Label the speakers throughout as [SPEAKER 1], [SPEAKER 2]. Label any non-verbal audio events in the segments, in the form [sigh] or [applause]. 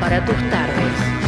[SPEAKER 1] para tus tardes.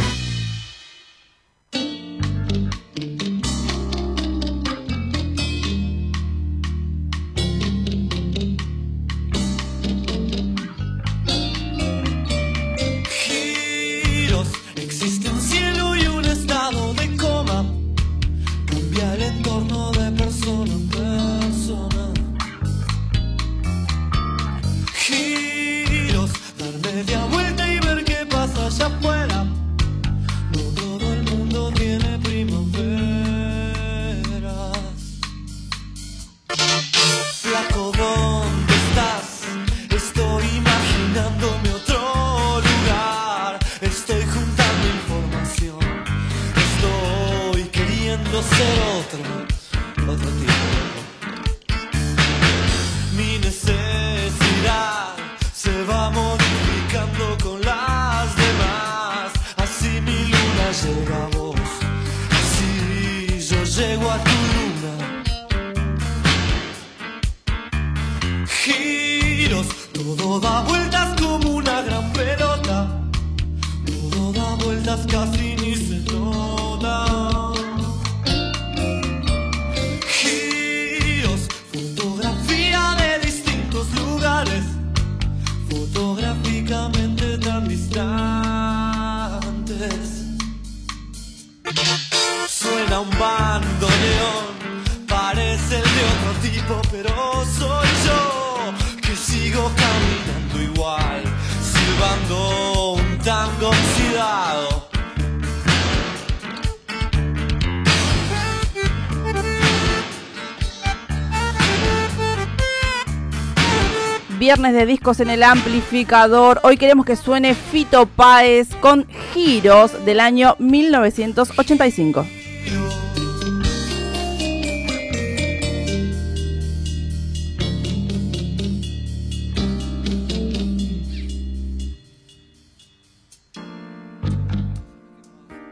[SPEAKER 2] Viernes de discos en el amplificador. Hoy queremos que suene Fito Páez con Giros del año 1985.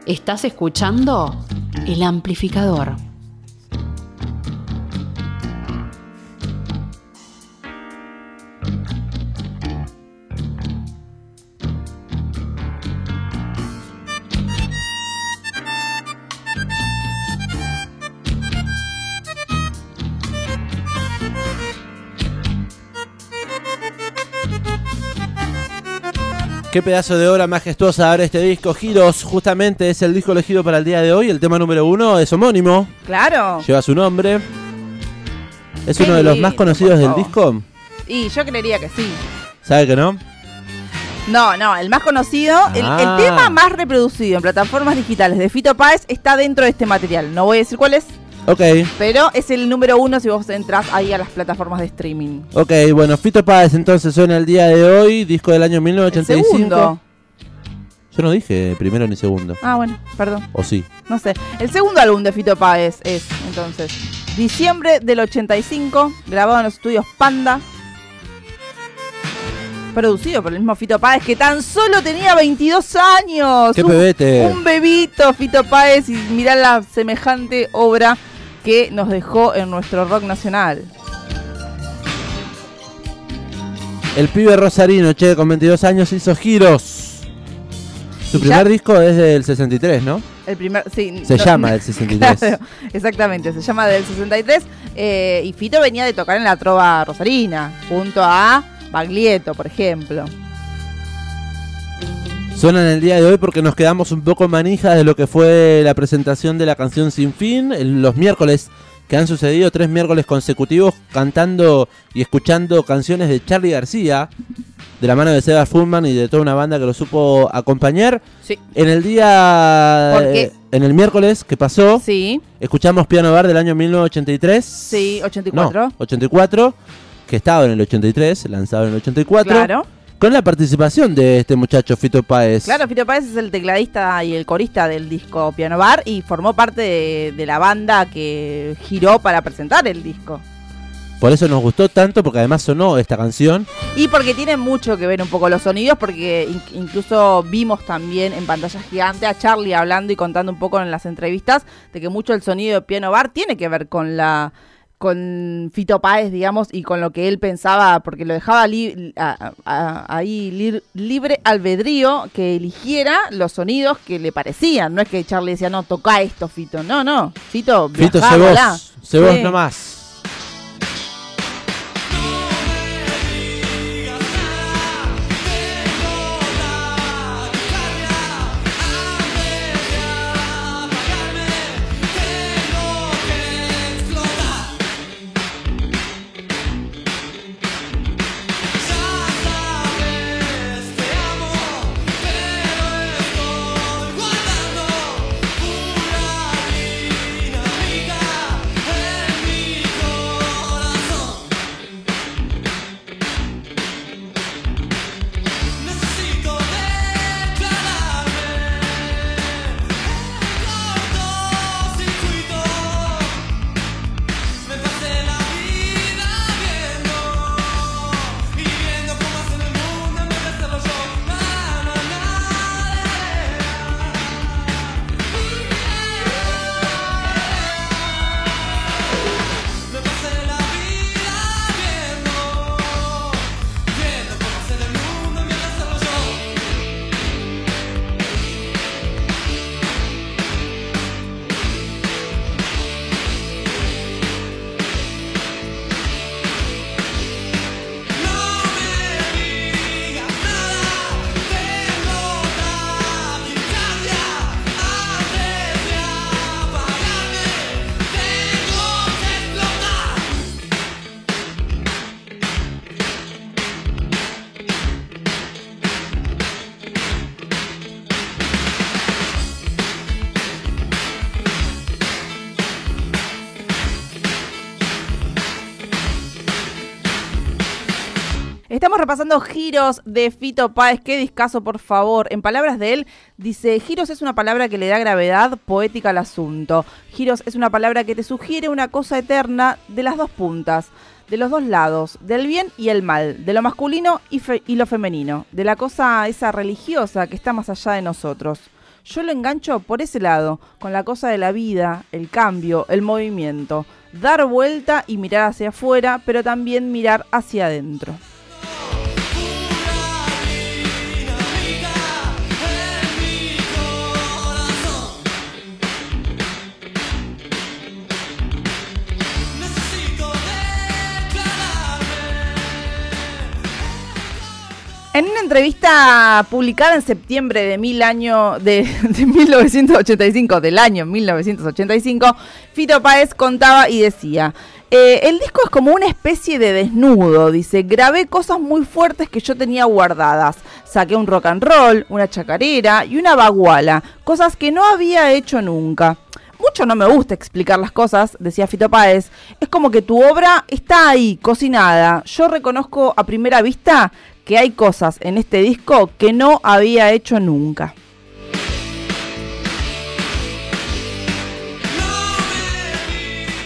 [SPEAKER 1] Estás escuchando el amplificador.
[SPEAKER 3] Qué pedazo de obra majestuosa abre este disco. Giros, justamente es el disco elegido para el día de hoy. El tema número uno es homónimo.
[SPEAKER 2] Claro.
[SPEAKER 3] Lleva su nombre. ¿Es uno de los más conocidos del disco?
[SPEAKER 2] Y yo creería que sí.
[SPEAKER 3] ¿Sabe que no?
[SPEAKER 2] No, no, el más conocido, el,
[SPEAKER 3] Ah.
[SPEAKER 2] tema más reproducido en plataformas digitales de Fito Páez está dentro de este material. No voy a decir cuál es,
[SPEAKER 3] Ok,
[SPEAKER 2] pero es el número uno si vos entras ahí a las plataformas de streaming.
[SPEAKER 3] ok, bueno, Fito Páez entonces suena el día de hoy, disco del año
[SPEAKER 2] El
[SPEAKER 3] 1985.
[SPEAKER 2] segundo.
[SPEAKER 3] Yo no dije primero ni segundo.
[SPEAKER 2] Ah, bueno, perdón.
[SPEAKER 3] ¿O sí?
[SPEAKER 2] No sé. El segundo álbum de Fito Páez es, entonces, diciembre del 85, grabado en los estudios Panda. Producido por el mismo Fito Páez, que tan solo tenía 22 años.
[SPEAKER 3] ¡Qué
[SPEAKER 2] Un-
[SPEAKER 3] bebete!
[SPEAKER 2] Un bebito, Fito Páez, y mirá la semejante obra que nos dejó en nuestro rock nacional.
[SPEAKER 3] El pibe rosarino, che, con 22 años hizo giros. Su
[SPEAKER 2] ¿Y
[SPEAKER 3] primer
[SPEAKER 2] ya?
[SPEAKER 3] disco es del 63, ¿no?
[SPEAKER 2] El primer, sí,
[SPEAKER 3] Se
[SPEAKER 2] no-
[SPEAKER 3] llama del 63. [laughs]
[SPEAKER 2] Claro, exactamente, se llama del 63. eh, y Fito venía de tocar en la Trova Rosarina, junto a Baglietto, por ejemplo.
[SPEAKER 3] Suenan el día de hoy porque nos quedamos un poco manijas de lo que fue la presentación de la canción Sin Fin el- los miércoles que han sucedido tres miércoles consecutivos cantando y escuchando canciones de Charlie García de la mano de Seba Fullman y de toda una banda que lo supo acompañar.
[SPEAKER 2] Sí.
[SPEAKER 3] En el día eh, en el miércoles que pasó,
[SPEAKER 2] Sí,
[SPEAKER 3] escuchamos Piano Bar del año 1983.
[SPEAKER 2] sí, 84.
[SPEAKER 3] No, 84, que estaba en el 83, lanzado en el 84.
[SPEAKER 2] Claro.
[SPEAKER 3] Con la participación de este muchacho Fito Páez.
[SPEAKER 2] Claro, Fito Páez es el tecladista y el corista del disco Piano Bar y formó parte de, de la banda que giró para presentar el disco.
[SPEAKER 3] Por eso nos gustó tanto, porque además sonó esta canción.
[SPEAKER 2] Y porque tiene mucho que ver un poco los sonidos, porque in- incluso vimos también en pantalla gigante a Charlie hablando y contando un poco en las entrevistas de que mucho el sonido de Piano Bar tiene que ver con la con Fito Páez, digamos, y con lo que él pensaba, porque lo dejaba li- a- a- ahí li- libre albedrío que eligiera los sonidos que le parecían. No es que Charlie decía, no, toca esto, Fito. No, no. Fito,
[SPEAKER 3] Fito,
[SPEAKER 2] viajá, volá.
[SPEAKER 3] vos, sé vos nomás.
[SPEAKER 2] Repasando giros de Fito Páez. Qué discazo, por favor. En palabras de él, dice: Giros es una palabra que le da gravedad poética al asunto. Giros es una palabra que te sugiere una cosa eterna de las dos puntas, de los dos lados, del bien y el mal, de lo masculino y, y lo femenino, de la cosa esa religiosa que está más allá de nosotros. Yo lo engancho por ese lado, con la cosa de la vida, el cambio, el movimiento. Dar vuelta y mirar hacia afuera, pero también mirar hacia adentro. Entrevista publicada en septiembre de, mil año, de, [laughs] de 1985, del año 1985, Fito Páez contaba y decía, eh, el disco es como una especie de desnudo, dice, grabé cosas muy fuertes que yo tenía guardadas, saqué un rock and roll, una chacarera y una baguala, cosas que no había hecho nunca. Mucho no me gusta explicar las cosas, decía Fito Páez. Es como que tu obra está ahí, cocinada. Yo reconozco a primera vista que hay cosas en este disco que no había hecho nunca.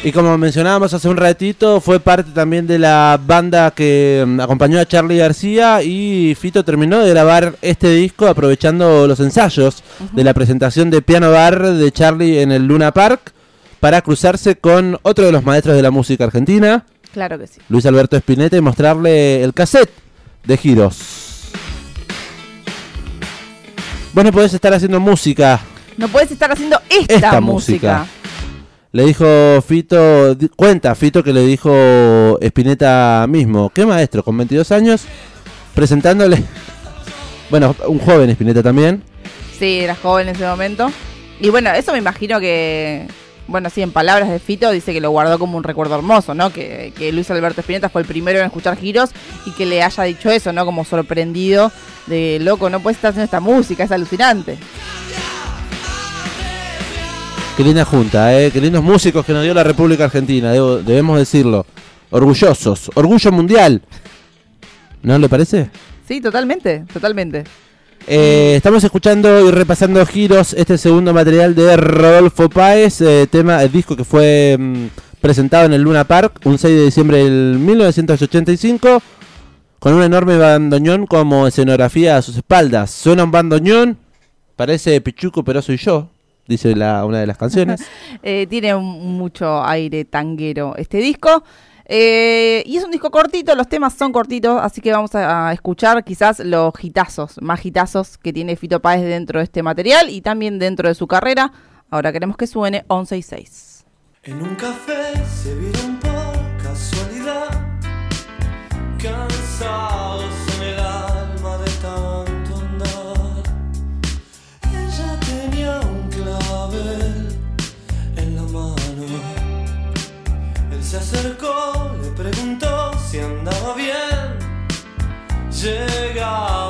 [SPEAKER 3] Y como mencionábamos hace un ratito, fue parte también de la banda que mm, acompañó a Charlie García y Fito terminó de grabar este disco aprovechando los ensayos de la presentación de Piano Bar de Charlie en el Luna Park para cruzarse con otro de los maestros de la música argentina,
[SPEAKER 2] Claro que sí.
[SPEAKER 3] Luis Alberto Spinetta, y mostrarle el cassette de Giros. Vos no podés estar haciendo música
[SPEAKER 2] No puedes estar haciendo esta,
[SPEAKER 3] Esta
[SPEAKER 2] música.
[SPEAKER 3] música. Le dijo Fito, cuenta Fito que le dijo Spinetta mismo, qué maestro, con 22 años, presentándole, [laughs] bueno, un joven Spinetta también,
[SPEAKER 2] Sí, era joven en ese momento. Y bueno, eso me imagino que, bueno, sí, en palabras de Fito dice que lo guardó como un recuerdo hermoso, ¿no? Que, que Luis Alberto Spinetta fue el primero en escuchar giros y que le haya dicho eso, ¿no? Como sorprendido de, loco, no puedes estar haciendo esta música, es alucinante.
[SPEAKER 3] qué linda junta, ¿eh? qué lindos músicos que nos dio la República Argentina, debo- debemos decirlo, orgullosos, orgullo mundial, ¿no le parece?
[SPEAKER 2] Sí, totalmente, totalmente.
[SPEAKER 3] Eh, estamos escuchando y repasando giros este segundo material de Rodolfo Páez, eh, tema, el disco que fue mm, presentado en el Luna Park un 6 de diciembre del 1985, con un enorme bandoneón como escenografía a sus espaldas. Suena un bandoneón, parece Pichuco, pero soy yo. Dice la, una de las canciones. [laughs]
[SPEAKER 2] tiene mucho aire tanguero este disco. Eh, y es un disco cortito, los temas son cortitos, así que vamos a, escuchar quizás los hitazos, más hitazos que tiene Fito Páez dentro de este material y también dentro de su carrera. Ahora queremos que suene 11 y 6.
[SPEAKER 1] En un café se God.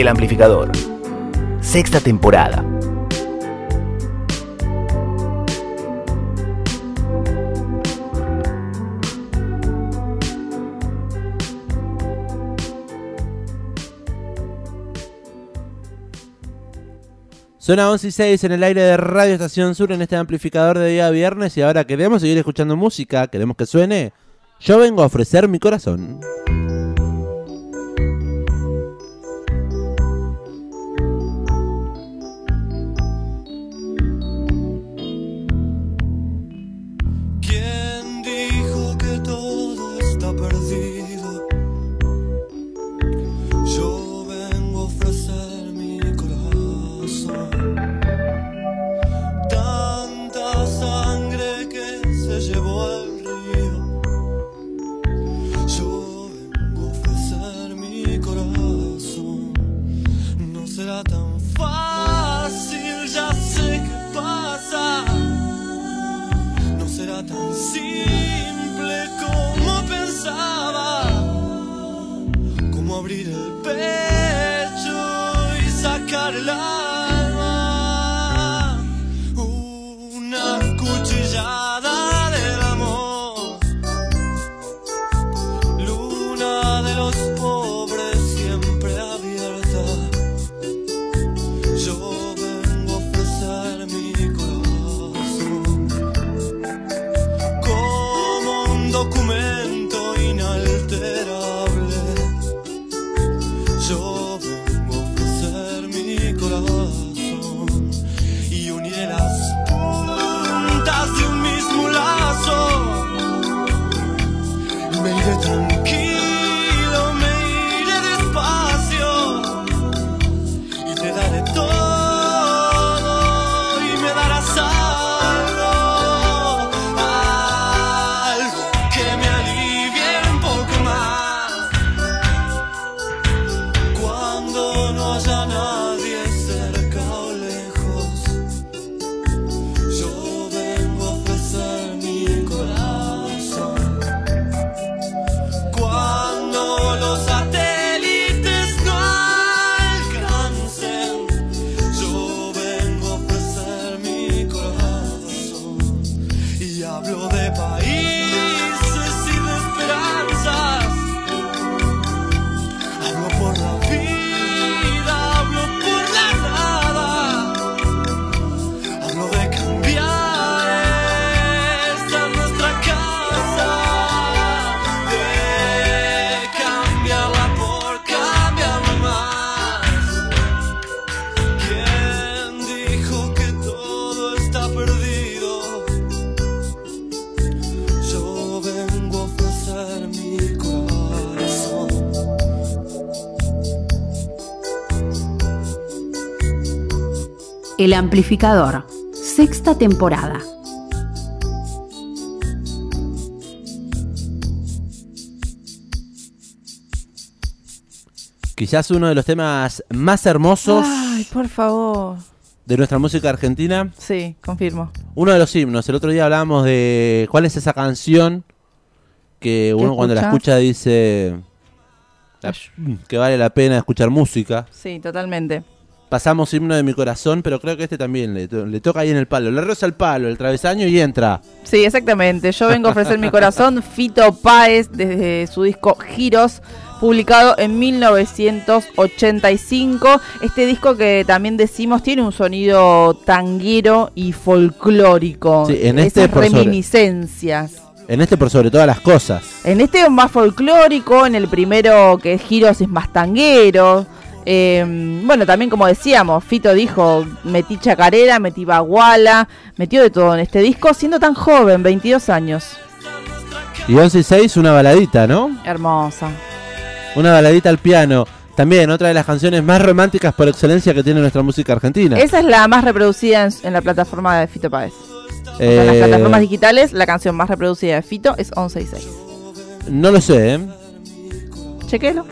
[SPEAKER 1] El
[SPEAKER 4] amplificador. Sexta temporada.
[SPEAKER 3] Zona 11 y 6 en el aire de Radio Estación Sur en este amplificador de día viernes y ahora queremos seguir escuchando música, queremos que suene. Yo vengo a ofrecer mi corazón.
[SPEAKER 1] fail. El
[SPEAKER 5] Amplificador, sexta temporada.
[SPEAKER 3] Quizás uno de los temas más hermosos
[SPEAKER 2] Ay, por favor.
[SPEAKER 3] de nuestra música argentina.
[SPEAKER 2] Sí, confirmo.
[SPEAKER 3] Uno de los himnos. El otro día hablábamos de cuál es esa canción que uno cuando la escucha dice la- que vale la pena escuchar música.
[SPEAKER 2] Sí, totalmente.
[SPEAKER 3] Pasamos himno de mi corazón, pero creo que este también le, to- le toca ahí en el palo. Le roza el palo, el travesaño y entra.
[SPEAKER 2] Sí, exactamente. Yo vengo a ofrecer mi corazón. [laughs] Fito Páez, desde su disco Giros, publicado en 1985. Este disco que también decimos tiene un sonido tanguero y folclórico.
[SPEAKER 3] Sí, en este
[SPEAKER 2] Esas reminiscencias.
[SPEAKER 3] En este por sobre todas las cosas.
[SPEAKER 2] En este es más folclórico, en el primero que es Giros es más tanguero. Eh, bueno, también como decíamos, Fito dijo, metí chacarera, metí baguala, metió de todo en este disco, siendo tan joven, 22 años.
[SPEAKER 3] Y 11 y 6, una baladita, ¿no?
[SPEAKER 2] Hermosa.
[SPEAKER 3] Una baladita al piano. También otra de las canciones más románticas por excelencia que tiene nuestra música argentina.
[SPEAKER 2] Esa es la más reproducida en, en la plataforma de Fito Páez. En las
[SPEAKER 3] Eh,
[SPEAKER 2] plataformas digitales, la canción más reproducida de Fito es 11 y 6.
[SPEAKER 3] no lo sé, ¿eh?
[SPEAKER 2] Chequelo.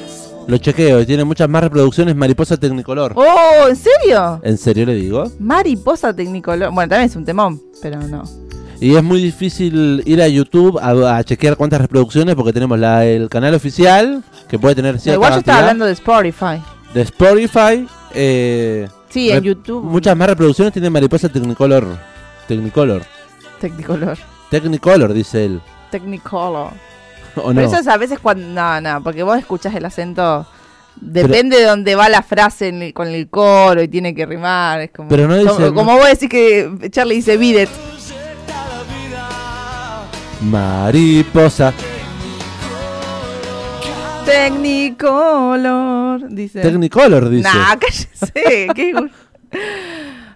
[SPEAKER 3] Lo chequeo y tiene muchas más reproducciones Mariposa Tecnicolor.
[SPEAKER 2] ¡Oh! ¿En serio?
[SPEAKER 3] ¿En serio le digo?
[SPEAKER 2] Mariposa Tecnicolor. Bueno, también es un temón, pero no.
[SPEAKER 3] Y es muy difícil ir a YouTube a, a chequear cuántas reproducciones porque tenemos la, el canal oficial que puede tener cierta
[SPEAKER 2] Igual yo estaba hablando de Spotify.
[SPEAKER 3] de Spotify. eh,
[SPEAKER 2] Sí, en YouTube.
[SPEAKER 3] Muchas más reproducciones tiene Mariposa Technicolor. Technicolor.
[SPEAKER 2] Technicolor.
[SPEAKER 3] Technicolor, dice él.
[SPEAKER 2] Technicolor. [laughs]
[SPEAKER 3] ¿O no?
[SPEAKER 2] Pero eso es a veces cuando. No, no, porque vos escuchás el acento. Depende de dónde va la frase en el- con el coro y tiene que rimar. Es como,
[SPEAKER 3] Pero no dice-
[SPEAKER 2] como vos decís que Charlie dice bidet.
[SPEAKER 3] Mariposa.
[SPEAKER 2] Technicolor. Dice.
[SPEAKER 3] Technicolor, dice.
[SPEAKER 2] Nah, cállese. [laughs] qué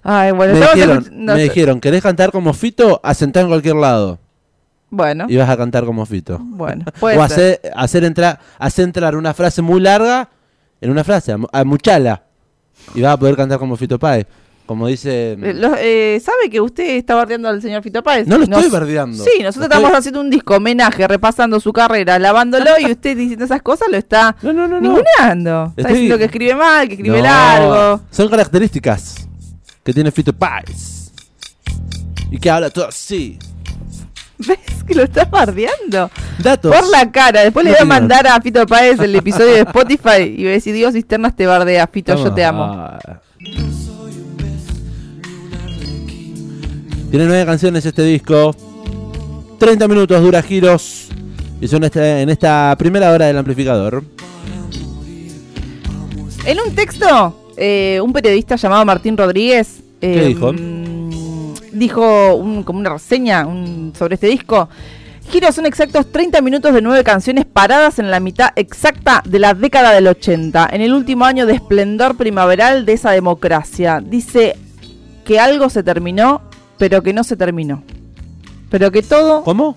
[SPEAKER 2] Ay, bueno,
[SPEAKER 3] me, dijeron,
[SPEAKER 2] no
[SPEAKER 3] me dijeron, ¿querés cantar como Fito? Asentar en cualquier lado.
[SPEAKER 2] Bueno,
[SPEAKER 3] Y vas a cantar como Fito.
[SPEAKER 2] bueno. [laughs] Puede
[SPEAKER 3] o
[SPEAKER 2] ser.
[SPEAKER 3] hacer, hacer, entrar, hacer entrar una frase muy larga en una frase, a, mu- a muchala. Y vas a poder cantar como Fito Páez. Como dice...
[SPEAKER 2] Eh, eh, ¿Sabe que usted está bardeando al señor Fito Páez?
[SPEAKER 3] No lo estoy
[SPEAKER 2] Nos-
[SPEAKER 3] bardeando.
[SPEAKER 2] Sí, nosotros estamos haciendo un disco homenaje, repasando su carrera, lavándolo y usted diciendo esas cosas lo está
[SPEAKER 3] No, no, no,
[SPEAKER 2] ninguneando. Está
[SPEAKER 3] Estoy-
[SPEAKER 2] diciendo que escribe mal, que escribe largo.
[SPEAKER 3] Son características que tiene Fito Páez. Y que habla todo así. [laughs]
[SPEAKER 2] ¿Ves que lo está bardeando?
[SPEAKER 3] Datos.
[SPEAKER 2] Por la cara. Después le voy a mandar a Fito Páez el episodio de Spotify y voy a decir, Dios cisternas te bardea, Fito, yo te amo.
[SPEAKER 3] Ah. Tiene nueve canciones este disco. 30 minutos dura giros. Y son este- en esta primera hora del amplificador.
[SPEAKER 2] En un texto, eh, un periodista llamado Martín Rodríguez eh,
[SPEAKER 3] ¿Qué dijo?
[SPEAKER 2] Dijo un- como una reseña un- sobre este disco. Giros son exactos 30 minutos de nueve canciones paradas en la mitad exacta de la década del 80, en el último año de esplendor primaveral de esa democracia. Dice que algo se terminó, pero que no se terminó. Pero que todo...
[SPEAKER 3] ¿Cómo?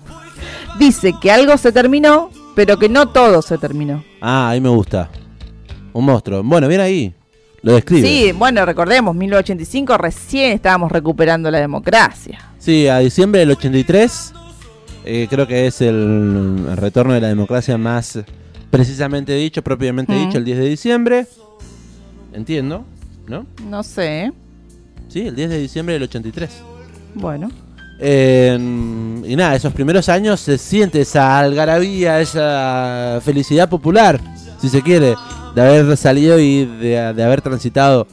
[SPEAKER 2] Dice que algo se terminó, pero que no todo se terminó.
[SPEAKER 3] Ah, ahí me gusta. Un monstruo. Bueno, bien ahí. Lo describe.
[SPEAKER 2] Sí, bueno, recordemos, 1985 recién estábamos recuperando la democracia.
[SPEAKER 3] Sí, a diciembre del 83. eh, creo que es el, retorno de la democracia más precisamente dicho, propiamente
[SPEAKER 2] Mm.
[SPEAKER 3] dicho, el 10 de diciembre. Entiendo, ¿no?
[SPEAKER 2] No sé,
[SPEAKER 3] Sí, el 10 de diciembre del 83.
[SPEAKER 2] bueno.
[SPEAKER 3] Eh, y nada, esos primeros años se siente esa algarabía, esa felicidad popular, si se quiere, de haber salido y de, de haber transitado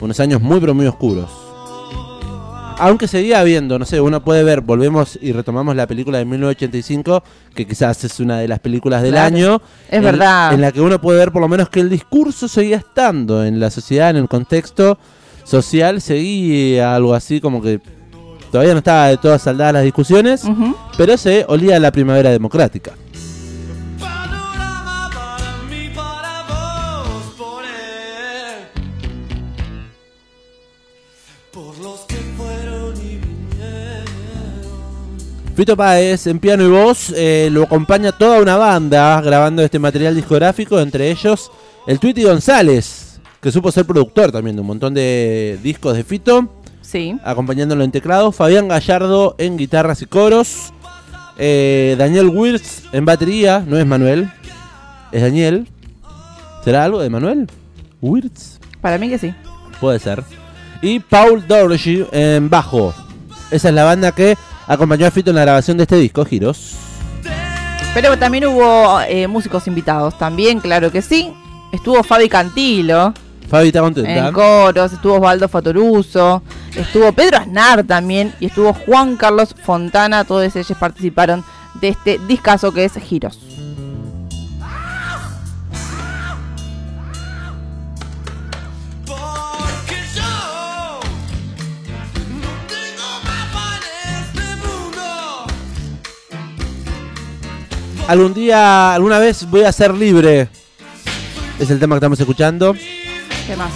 [SPEAKER 3] unos años muy pero muy oscuros. Aunque seguía habiendo, no sé, uno puede ver, volvemos y retomamos la película de 1985, que quizás es una de las películas del
[SPEAKER 2] Claro,
[SPEAKER 3] año.
[SPEAKER 2] es
[SPEAKER 3] en-
[SPEAKER 2] verdad.
[SPEAKER 3] En la que uno puede ver por lo menos que el discurso seguía estando en la sociedad, en el contexto social, seguía algo así como que todavía no estaba de todas saldadas las discusiones, pero se olía a la primavera democrática. Fito Páez en piano y voz eh, lo acompaña toda una banda grabando este material discográfico, entre ellos el Tweety González, que supo ser productor también de un montón de discos de Fito.
[SPEAKER 2] Sí.
[SPEAKER 3] acompañándolo en teclado, Fabián Gallardo en guitarras y coros, eh, Daniel Wirtz en batería, no es Manuel, es Daniel. ¿Será algo de Manuel? Wirtz,
[SPEAKER 2] Para mí que sí.
[SPEAKER 3] puede ser. Y Paul Dorsey en bajo. Esa es la banda que acompañó a Fito en la grabación de este disco, Giros.
[SPEAKER 2] Pero también hubo eh, músicos invitados, también, claro que sí. Estuvo Fabi Cantilo
[SPEAKER 3] Fabi está contenta.
[SPEAKER 2] en coros, estuvo Osvaldo Fatoruso, estuvo Pedro Aznar también y estuvo Juan Carlos Fontana. Todos ellos participaron de este discazo que es Giros.
[SPEAKER 3] Algún día, alguna vez voy a ser libre. Es el tema que estamos escuchando.
[SPEAKER 2] ¿Qué más?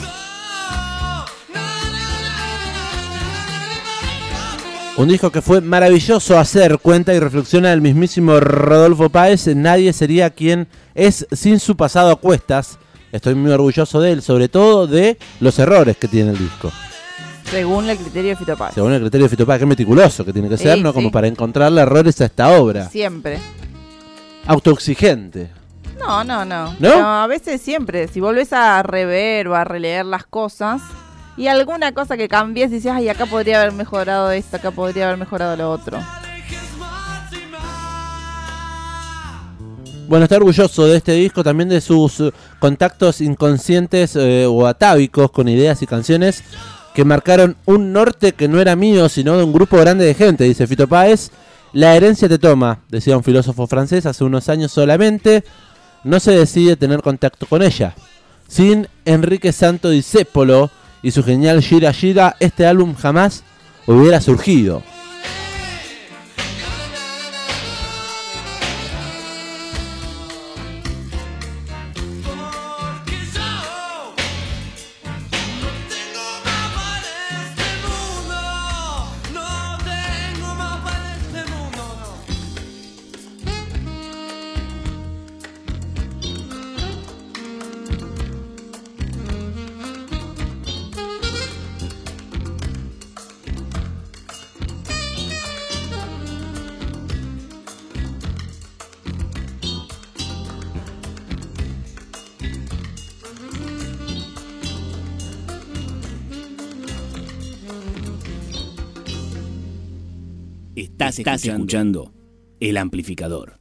[SPEAKER 3] Un disco que fue maravilloso hacer, cuenta y reflexiona el mismísimo Rodolfo Páez. Nadie sería quien es sin su pasado a cuestas. Estoy muy orgulloso de él, sobre todo de los errores que tiene el disco.
[SPEAKER 2] Según el criterio de Fito Páez.
[SPEAKER 3] Según el criterio de Fito Páez, que meticuloso que tiene que ser, ¿no?
[SPEAKER 2] sí.
[SPEAKER 3] Como para encontrarle errores a esta obra.
[SPEAKER 2] Siempre.
[SPEAKER 3] Autoexigente.
[SPEAKER 2] No, no, no.
[SPEAKER 3] ¿No?
[SPEAKER 2] A veces siempre, si volvés a rever o a releer las cosas y alguna cosa que cambies dices, ay, acá podría haber mejorado esto, acá podría haber mejorado lo otro.
[SPEAKER 3] Bueno, está orgulloso de este disco, también de sus eh, contactos inconscientes eh, o atávicos con ideas y canciones que marcaron un norte que no era mío, sino de un grupo grande de gente, dice Fito Páez. La herencia te toma, decía un filósofo francés hace unos años solamente, no se decide tener contacto con ella. Sin Enrique Santo Discépolo y su genial Gira Gira, este álbum jamás hubiera surgido.
[SPEAKER 4] Estás, escuchando El Amplificador.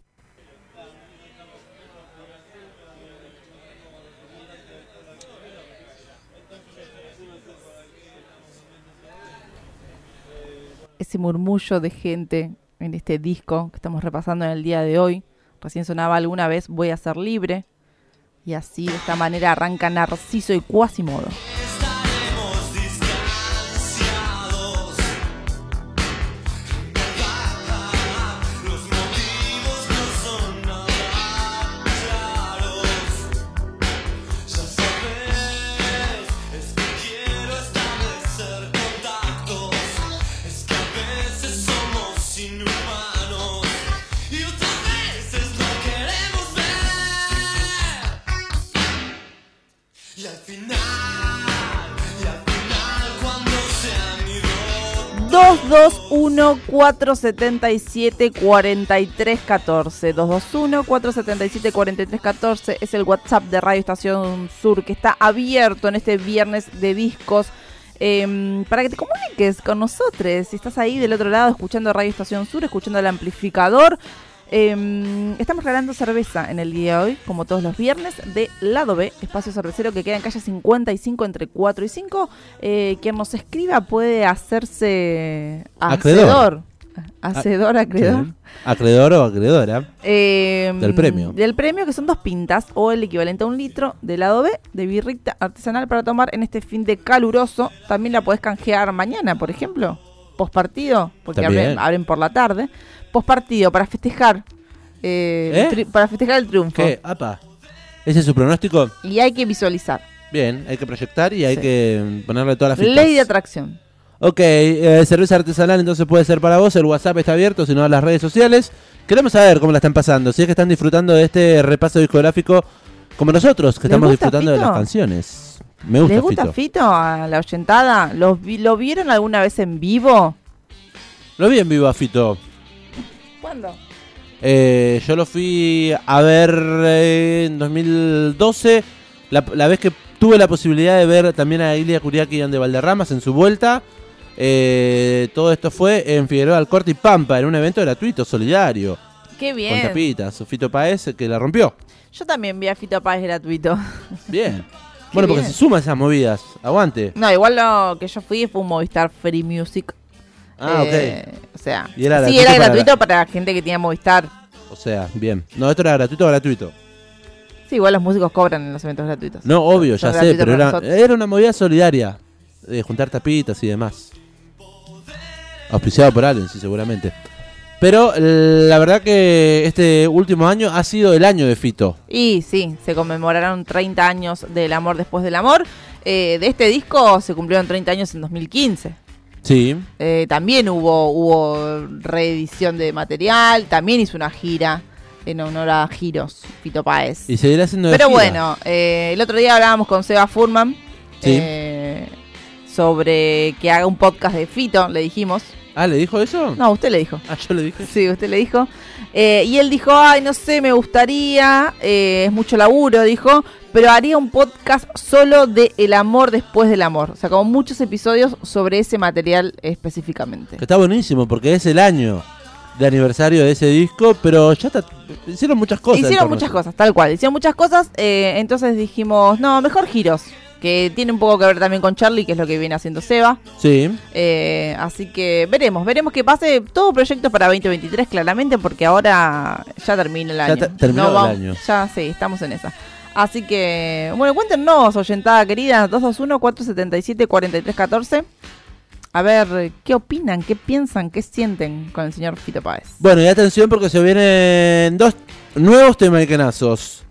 [SPEAKER 2] Ese murmullo de gente en este disco que estamos repasando en el día de hoy. Recién sonaba alguna vez Voy a ser libre. Y así, de esta manera, arranca Narciso y Quasimodo. 221-477-4314. 221-477-4314 es el WhatsApp de Radio Estación Sur que está abierto en este viernes de discos. em, para que te comuniques con nosotros. Si estás ahí del otro lado escuchando Radio Estación Sur, escuchando el amplificador. Em, estamos regalando cerveza en el día de hoy, como todos los viernes, de Lado B, espacio cervecero que queda en calle 55 entre 4 y 5. Eh, quien nos escriba puede hacerse
[SPEAKER 3] Acreedor.
[SPEAKER 2] hacedor. Hacedor, acreedor.
[SPEAKER 3] Sí. Acreedor o acreedora.
[SPEAKER 2] Eh,
[SPEAKER 3] Del premio.
[SPEAKER 2] Del premio, que son dos pintas o el equivalente a un litro de lado B de birrita artesanal para tomar en este fin de caluroso. También la podés canjear mañana, por ejemplo. Postpartido, porque
[SPEAKER 3] También.
[SPEAKER 2] abren, abren por la tarde. Postpartido, para festejar. eh,
[SPEAKER 3] ¿Eh?
[SPEAKER 2] para festejar el triunfo.
[SPEAKER 3] ¿Qué? Apa. ¿Ese es su pronóstico?
[SPEAKER 2] Y hay que visualizar.
[SPEAKER 3] Bien, hay que proyectar y hay
[SPEAKER 2] Sí.
[SPEAKER 3] que ponerle todas las fichas.
[SPEAKER 2] Ley de atracción.
[SPEAKER 3] Ok, eh, cerveza artesanal entonces puede ser para vos, el WhatsApp está abierto, si no las redes sociales. Queremos saber cómo la están pasando, si es que están disfrutando de este repaso discográfico como nosotros, que
[SPEAKER 2] ¿Les
[SPEAKER 3] estamos disfrutando de las canciones. Me gusta
[SPEAKER 2] ¿Les gusta
[SPEAKER 3] Fito.
[SPEAKER 2] Fito a la oyentada? ¿Los vi- ¿Lo vieron alguna vez en vivo?
[SPEAKER 3] Lo vi en vivo a Fito.
[SPEAKER 2] ¿Cuándo?
[SPEAKER 3] Eh, yo lo fui a ver eh, en 2012, la, la vez que tuve la posibilidad de ver también a Ilia Curiaki y Ande Valderramas en su vuelta. Eh, todo esto fue en Figueroa Alcorte y Pampa, en un evento gratuito, solidario,
[SPEAKER 2] Qué
[SPEAKER 3] con
[SPEAKER 2] bien.
[SPEAKER 3] tapitas. Fito Paez que la rompió.
[SPEAKER 2] Yo también vi a Fito Páez gratuito.
[SPEAKER 3] Bien. [laughs] bueno, porque se suman esas movidas. Aguante.
[SPEAKER 2] No, igual lo que yo fui fue un Movistar Free Music.
[SPEAKER 3] Ah,
[SPEAKER 2] Eh, O sea,
[SPEAKER 3] Y era
[SPEAKER 2] sí,
[SPEAKER 3] gratuito
[SPEAKER 2] era
[SPEAKER 3] para
[SPEAKER 2] gratuito para la gente que tenía Movistar.
[SPEAKER 3] O sea, bien. No, esto era gratuito, gratuito.
[SPEAKER 2] Sí, igual los músicos cobran en los eventos gratuitos.
[SPEAKER 3] No, obvio,
[SPEAKER 2] Son
[SPEAKER 3] ya sé, pero era, era una movida solidaria. De juntar tapitas y demás. Auspiciado por Allen, sí, seguramente. Pero la verdad que este último año ha sido el año de Fito.
[SPEAKER 2] Y sí, se conmemoraron 30 años del amor después del amor. Eh, de este disco se cumplieron 30 años en 2015.
[SPEAKER 3] Sí.
[SPEAKER 2] Eh, también hubo, hubo reedición de material, también hizo una gira en honor a Giros, Fito Páez.
[SPEAKER 3] Y seguirá de
[SPEAKER 2] Pero
[SPEAKER 3] gira.
[SPEAKER 2] bueno, eh, el otro día hablábamos con Seba Furman
[SPEAKER 3] Sí.
[SPEAKER 2] eh, sobre que haga un podcast de Fito, le dijimos.
[SPEAKER 3] Ah, ¿le dijo eso?
[SPEAKER 2] No, usted le dijo.
[SPEAKER 3] Ah, yo le dije.
[SPEAKER 2] Sí, usted le dijo. Eh, y él dijo, ay, no sé, me gustaría, eh, es mucho laburo, dijo, pero haría un podcast solo de el amor después del amor. O sea, como muchos episodios sobre ese material específicamente.
[SPEAKER 3] Que está buenísimo porque es el año de aniversario de ese disco, pero ya está, hicieron muchas cosas.
[SPEAKER 2] Hicieron muchas cosas, tal cual. Hicieron muchas cosas, eh, entonces dijimos, no, mejor giros. Que tiene un poco que ver también con Charlie, que es lo que viene haciendo Seba.
[SPEAKER 3] Sí.
[SPEAKER 2] Eh, así que veremos, veremos que pase todo proyecto para 2023, claramente, porque ahora ya termina el
[SPEAKER 3] Ya
[SPEAKER 2] año.
[SPEAKER 3] te- terminó el
[SPEAKER 2] vamos-
[SPEAKER 3] año.
[SPEAKER 2] Ya, sí, estamos en esa. Así que, bueno, cuéntenos, oyentada querida, 221-477-4314. A ver, ¿qué opinan? ¿Qué piensan? ¿Qué sienten con el señor Fito Páez?
[SPEAKER 3] Bueno, y atención porque se vienen dos nuevos temaikenazos.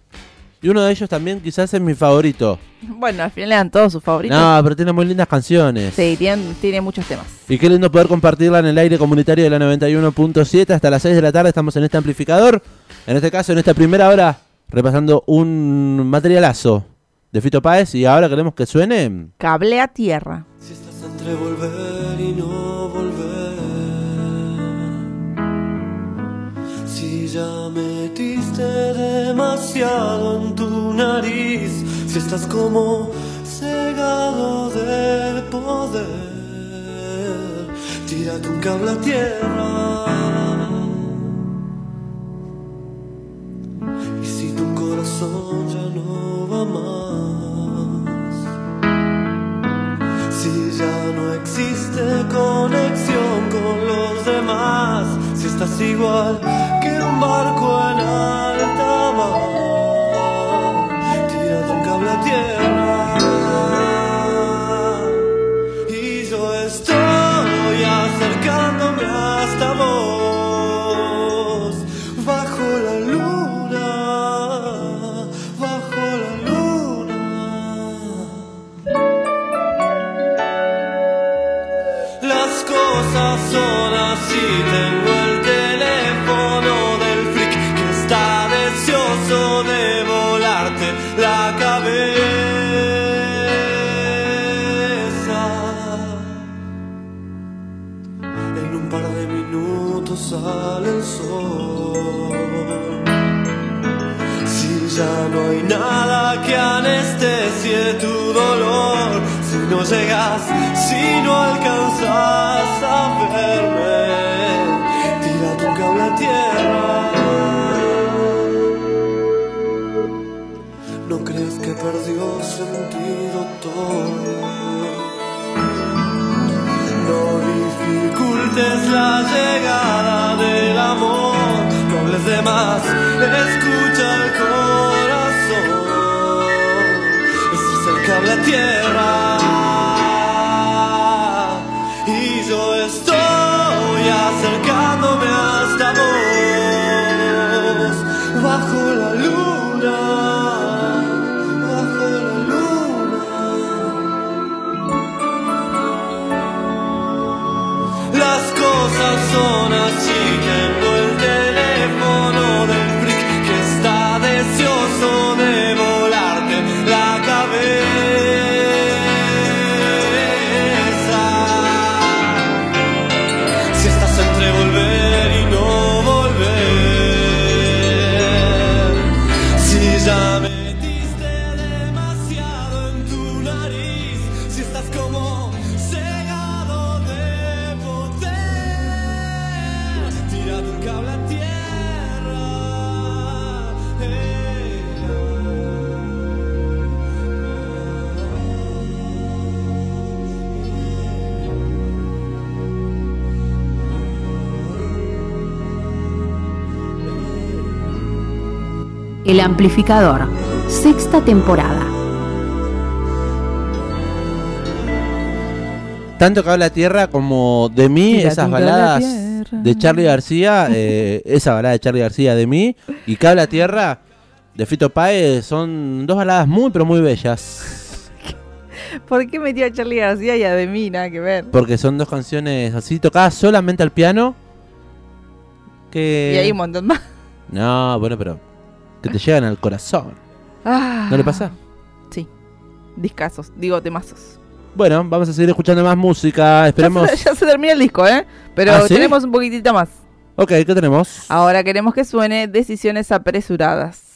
[SPEAKER 3] Y uno de ellos también quizás es mi favorito.
[SPEAKER 2] Bueno, al final eran todos sus favoritos.
[SPEAKER 3] No, pero tiene muy lindas canciones.
[SPEAKER 2] Sí, tiene, tiene muchos temas.
[SPEAKER 3] Y qué lindo poder compartirla en el aire comunitario de la 91.7 hasta las 6 de la tarde. Estamos en este amplificador. En este caso, en esta primera hora, repasando un materialazo de Fito Páez. Y ahora queremos que suene.
[SPEAKER 2] Cable a tierra.
[SPEAKER 1] Si estás entre volver y no volver, si ya metiste demasiado en tu nariz, si estás como cegado de poder, tírate un cable a tierra. Y si tu corazón ya no va más. Si ya no existe conexión con los demás, si estás igual que un barco en Yeah. No llegas, si no alcanzas a verme, tira tu cable a tierra. No crees que perdió sentido todo. No dificultes la llegada del amor, no hables de más, escucha el corazón. Es el cable a tierra.
[SPEAKER 5] Amplificador, sexta temporada.
[SPEAKER 3] Tanto que habla tierra como de mí, esas baladas de Charlie García, eh, [laughs] esa balada de Charlie García de mí y que habla tierra de Fito Páez son dos baladas muy pero muy bellas. [laughs]
[SPEAKER 2] ¿Por qué metió a Charlie García y a de mí? Nada que ver.
[SPEAKER 3] Porque son dos canciones así tocadas solamente al piano. Que...
[SPEAKER 2] Y hay un montón más.
[SPEAKER 3] No, bueno, pero que te llegan al corazón.
[SPEAKER 2] Ah.
[SPEAKER 3] ¿No le pasa?
[SPEAKER 2] Sí. Discasos, digo temazos.
[SPEAKER 3] Bueno, vamos a seguir escuchando más música. Esperemos.
[SPEAKER 2] Ya se, ya se termina el disco, ¿eh? Pero
[SPEAKER 3] ¿Ah, sí?
[SPEAKER 2] tenemos un poquitito más.
[SPEAKER 3] Ok, ¿qué tenemos?
[SPEAKER 2] Ahora queremos que suene Decisiones Apresuradas.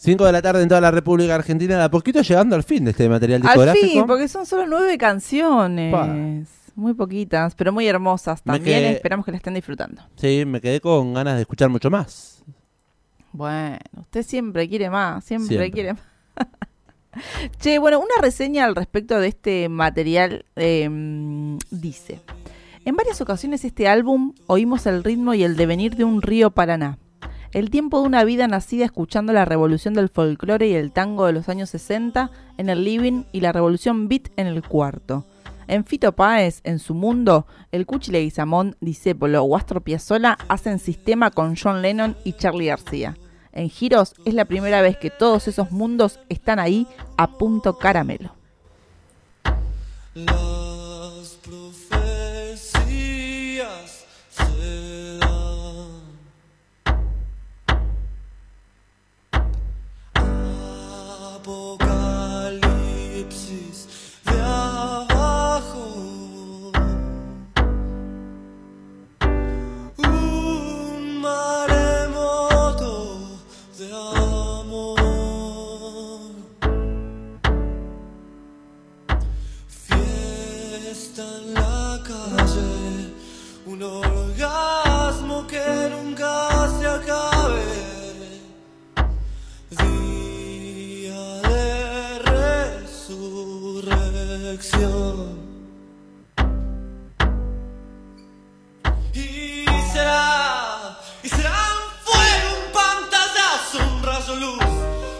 [SPEAKER 3] 5 de la tarde en toda la República Argentina, de a poquito llegando al fin de este material discográfico.
[SPEAKER 2] Al fin, porque son solo nueve canciones. Muy poquitas, pero muy hermosas también. Esperamos que la estén disfrutando.
[SPEAKER 3] Sí, me quedé con ganas de escuchar mucho más.
[SPEAKER 2] Bueno, usted siempre quiere más, siempre, quiere más. [laughs] che, bueno, una reseña al respecto de este material em, dice: En varias ocasiones este álbum oímos el ritmo y el devenir de un río Paraná el tiempo de una vida nacida escuchando la revolución del folclore y el tango de los años 60 en el living y la revolución beat en el cuarto. En Fito Páez, en su mundo, el Cuchi Leguizamón, Discépolo o Astor Piazzolla hacen sistema con John Lennon y Charlie García. En Giros es la primera vez que todos esos mundos están ahí a punto caramelo.
[SPEAKER 1] En la calle, un orgasmo que nunca se acabe. Día de resurrección. Y será, y será un fuego, un pantallazo, un rayo luz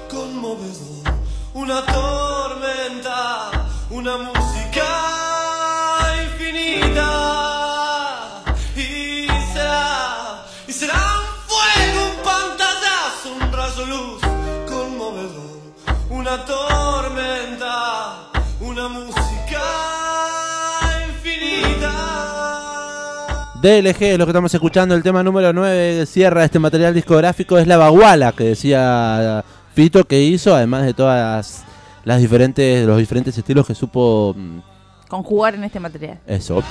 [SPEAKER 1] conmovedor, una tormenta, una música
[SPEAKER 3] DLG es lo que estamos escuchando, el tema número 9 que cierra este material discográfico es la baguala que decía Fito que hizo, además de todas las diferentes, los diferentes estilos que supo mm,
[SPEAKER 2] Conjugar en este material.
[SPEAKER 3] eso.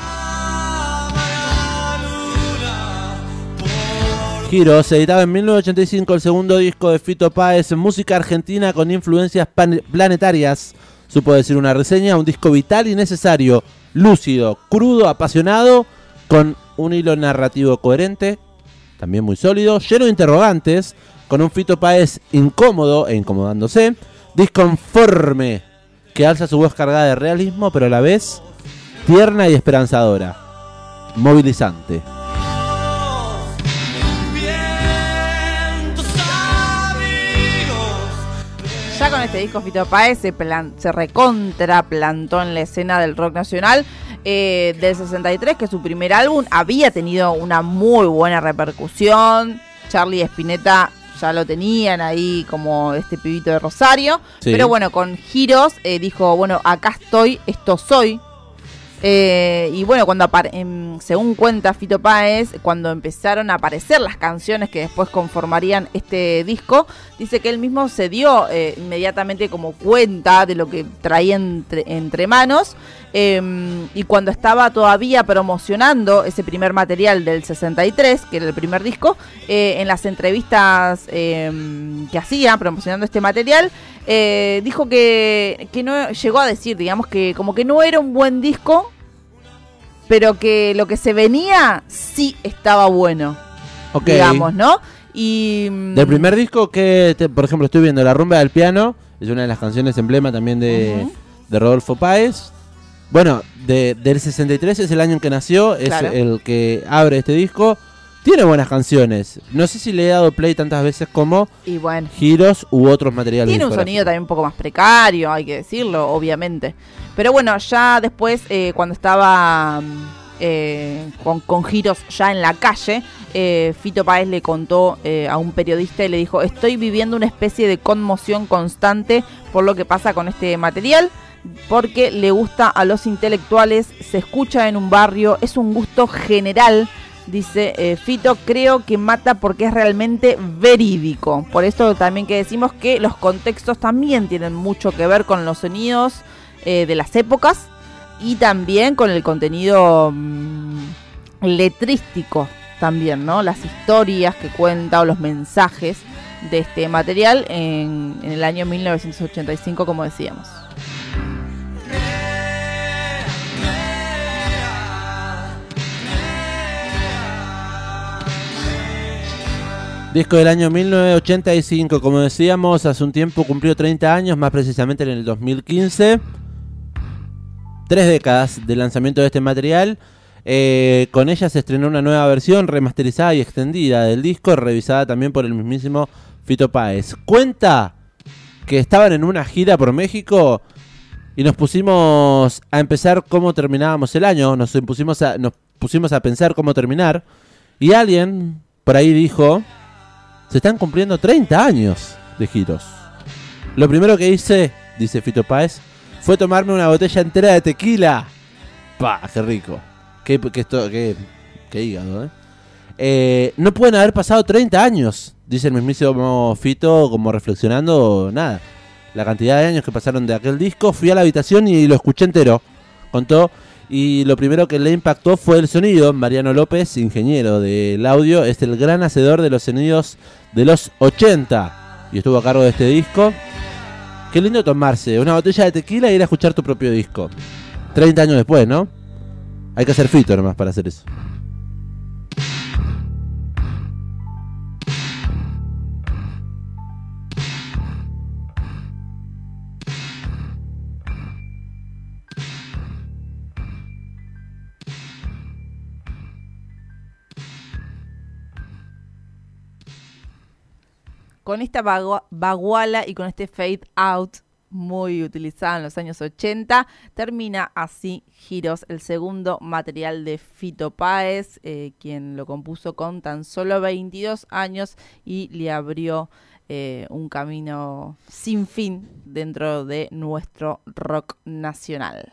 [SPEAKER 3] Giro se editaba en 1985 el segundo disco de Fito Páez, música argentina con influencias planetarias. Supo decir una reseña, un disco vital y necesario, lúcido, crudo, apasionado, con un hilo narrativo coherente, también muy sólido, lleno de interrogantes, con un Fito Páez incómodo e incomodándose, disconforme, que alza su voz cargada de realismo, pero a la vez tierna y esperanzadora, movilizante.
[SPEAKER 2] Con este disco Fito Páez se, plan- se recontraplantó en la escena del rock nacional. eh, del 63, que su primer álbum, había tenido una muy buena repercusión. Charlie Spinetta ya lo tenían ahí como este pibito de Rosario.
[SPEAKER 3] Sí.
[SPEAKER 2] Pero bueno, con Giros eh, dijo, bueno, acá estoy, esto soy. Eh, y bueno, cuando em, según cuenta Fito Páez, cuando empezaron a aparecer las canciones que después conformarían este disco, dice que él mismo se dio eh, inmediatamente como cuenta de lo que traía entre manos. Em, y cuando estaba todavía promocionando ese primer material del 63, que era el primer disco, eh, en las entrevistas em, que hacía promocionando este material, eh, dijo que, que no llegó a decir, digamos, que como que no era un buen disco, pero que lo que se venía sí estaba bueno, digamos, ¿no? Y mm,
[SPEAKER 3] Del primer disco que, te- por ejemplo, estoy viendo La Rumba del Piano, es una de las canciones emblema también de, de Rodolfo Páez. Bueno, de- del 63 es el año en que nació, es
[SPEAKER 2] Claro.
[SPEAKER 3] el que abre este disco. Tiene buenas canciones. No sé si le he dado play tantas veces como
[SPEAKER 2] y bueno,
[SPEAKER 3] Giros u otros materiales.
[SPEAKER 2] tiene un sonido también un poco más precario, hay que decirlo, obviamente. Pero bueno, ya después, eh, cuando estaba mm, eh, con, con giros ya en la calle, eh, Fito Páez le contó eh, a un periodista y le dijo, estoy viviendo una especie de conmoción constante por lo que pasa con este material, porque le gusta a los intelectuales, se escucha en un barrio, es un gusto general. Dice eh, Fito, creo que mata porque es realmente verídico. Por esto también que decimos que los contextos también tienen mucho que ver con los sonidos eh, de las épocas y también con el contenido mm, letrístico también, ¿no? Las historias que cuenta o los mensajes de este material en, en el año 1985, como decíamos.
[SPEAKER 3] Disco del año 1985, como decíamos, hace un tiempo cumplió 30 años, más precisamente en el 2015. Tres décadas de lanzamiento de este material. Eh, con ella se estrenó una nueva versión remasterizada y extendida del disco, revisada también por el mismísimo Fito Páez. Cuenta que estaban en una gira por México y nos pusimos a empezar cómo terminábamos el año, nos pusimos a, nos pusimos a pensar cómo terminar y alguien por ahí dijo, se están cumpliendo 30 años de giros. Lo primero que hice, dice Fito Páez, fue tomarme una botella entera de tequila. ¡Pah! ¡Qué rico! ¡Qué, qué, qué hígado, eh! Eh, No pueden haber pasado 30 años, dice el mismísimo Fito, como reflexionando, nada. La cantidad de años que pasaron de aquel disco. Fui a la habitación y lo escuché entero. Contó. Y lo primero que le impactó fue el sonido. Mariano López, ingeniero del audio, es el gran hacedor de los sonidos de los 80. Y estuvo a cargo de este disco. Qué lindo tomarse una botella de tequila e ir a escuchar tu propio disco. 30 años después, ¿no? Hay que hacer fito nomás para hacer eso.
[SPEAKER 2] Con esta bagua- baguala y con este fade out muy utilizada en los años 80, termina así Giros, el segundo material de Fito Páez, eh, quien lo compuso con tan solo 22 años y le abrió eh, un camino sin fin dentro de nuestro rock nacional.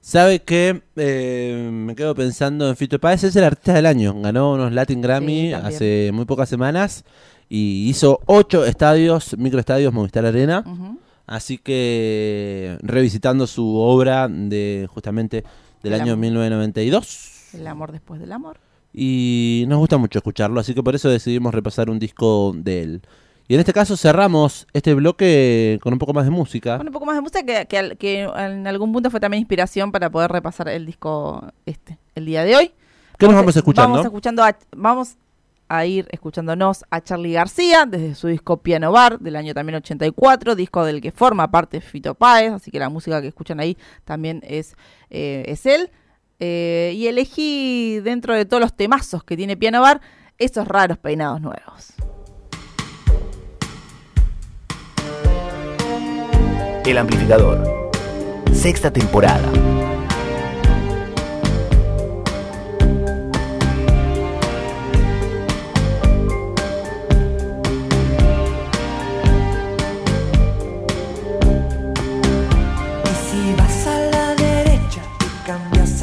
[SPEAKER 3] ¿Sabe que Me quedo pensando en Fito Páez, es el artista del año. Ganó unos Latin Grammy
[SPEAKER 2] Sí,
[SPEAKER 3] hace muy pocas semanas y hizo ocho estadios, microestadios Movistar Arena. Así que revisitando su obra de justamente del
[SPEAKER 2] El
[SPEAKER 3] año
[SPEAKER 2] amor.
[SPEAKER 3] 1992.
[SPEAKER 2] El amor después del amor.
[SPEAKER 3] Y nos gusta mucho escucharlo, así que por eso decidimos repasar un disco de él. Y en este caso cerramos este bloque con un poco más de música.
[SPEAKER 2] Bueno, un poco más de música que, que en algún punto fue también inspiración para poder repasar el disco este el día de hoy.
[SPEAKER 3] ¿Qué nos vamos escuchando?
[SPEAKER 2] Vamos escuchando a- vamos a ir escuchándonos a Charlie García desde su disco Piano Bar del año también 84, disco del que forma parte Fito Páez, así que la música que escuchan ahí también es, eh, es él. Eh, y elegí dentro de todos los temazos que tiene Piano Bar esos raros peinados nuevos.
[SPEAKER 4] El amplificador. Sexta temporada.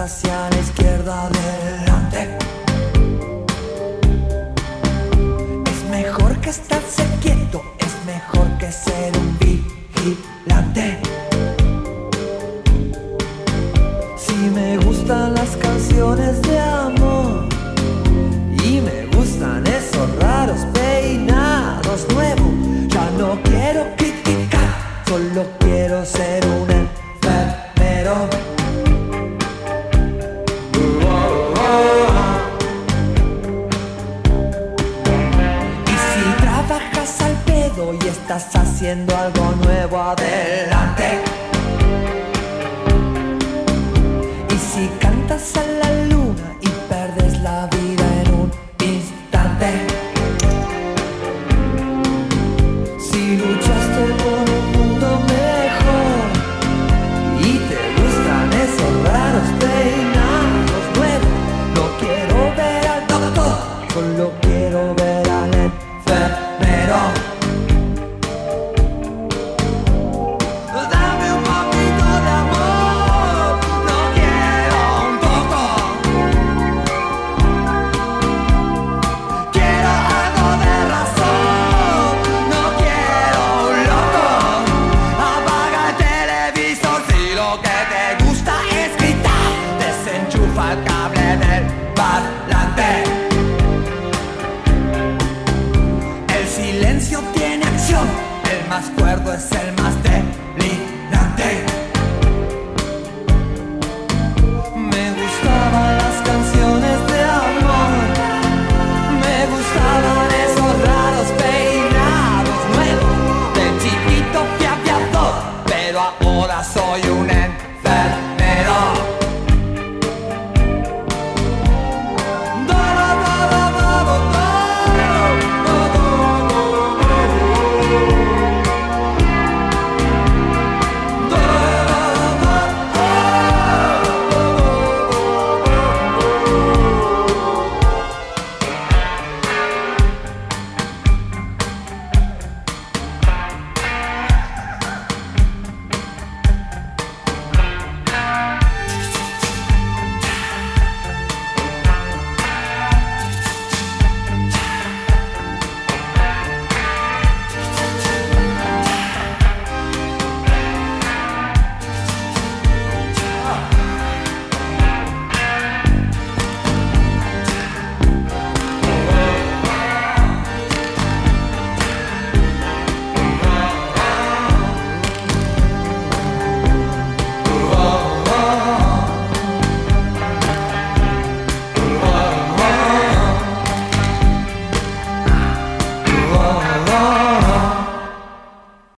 [SPEAKER 6] Hacia la izquierda adelante. Es mejor que estarse quieto, es mejor que ser un vigilante. Si me gustan las canciones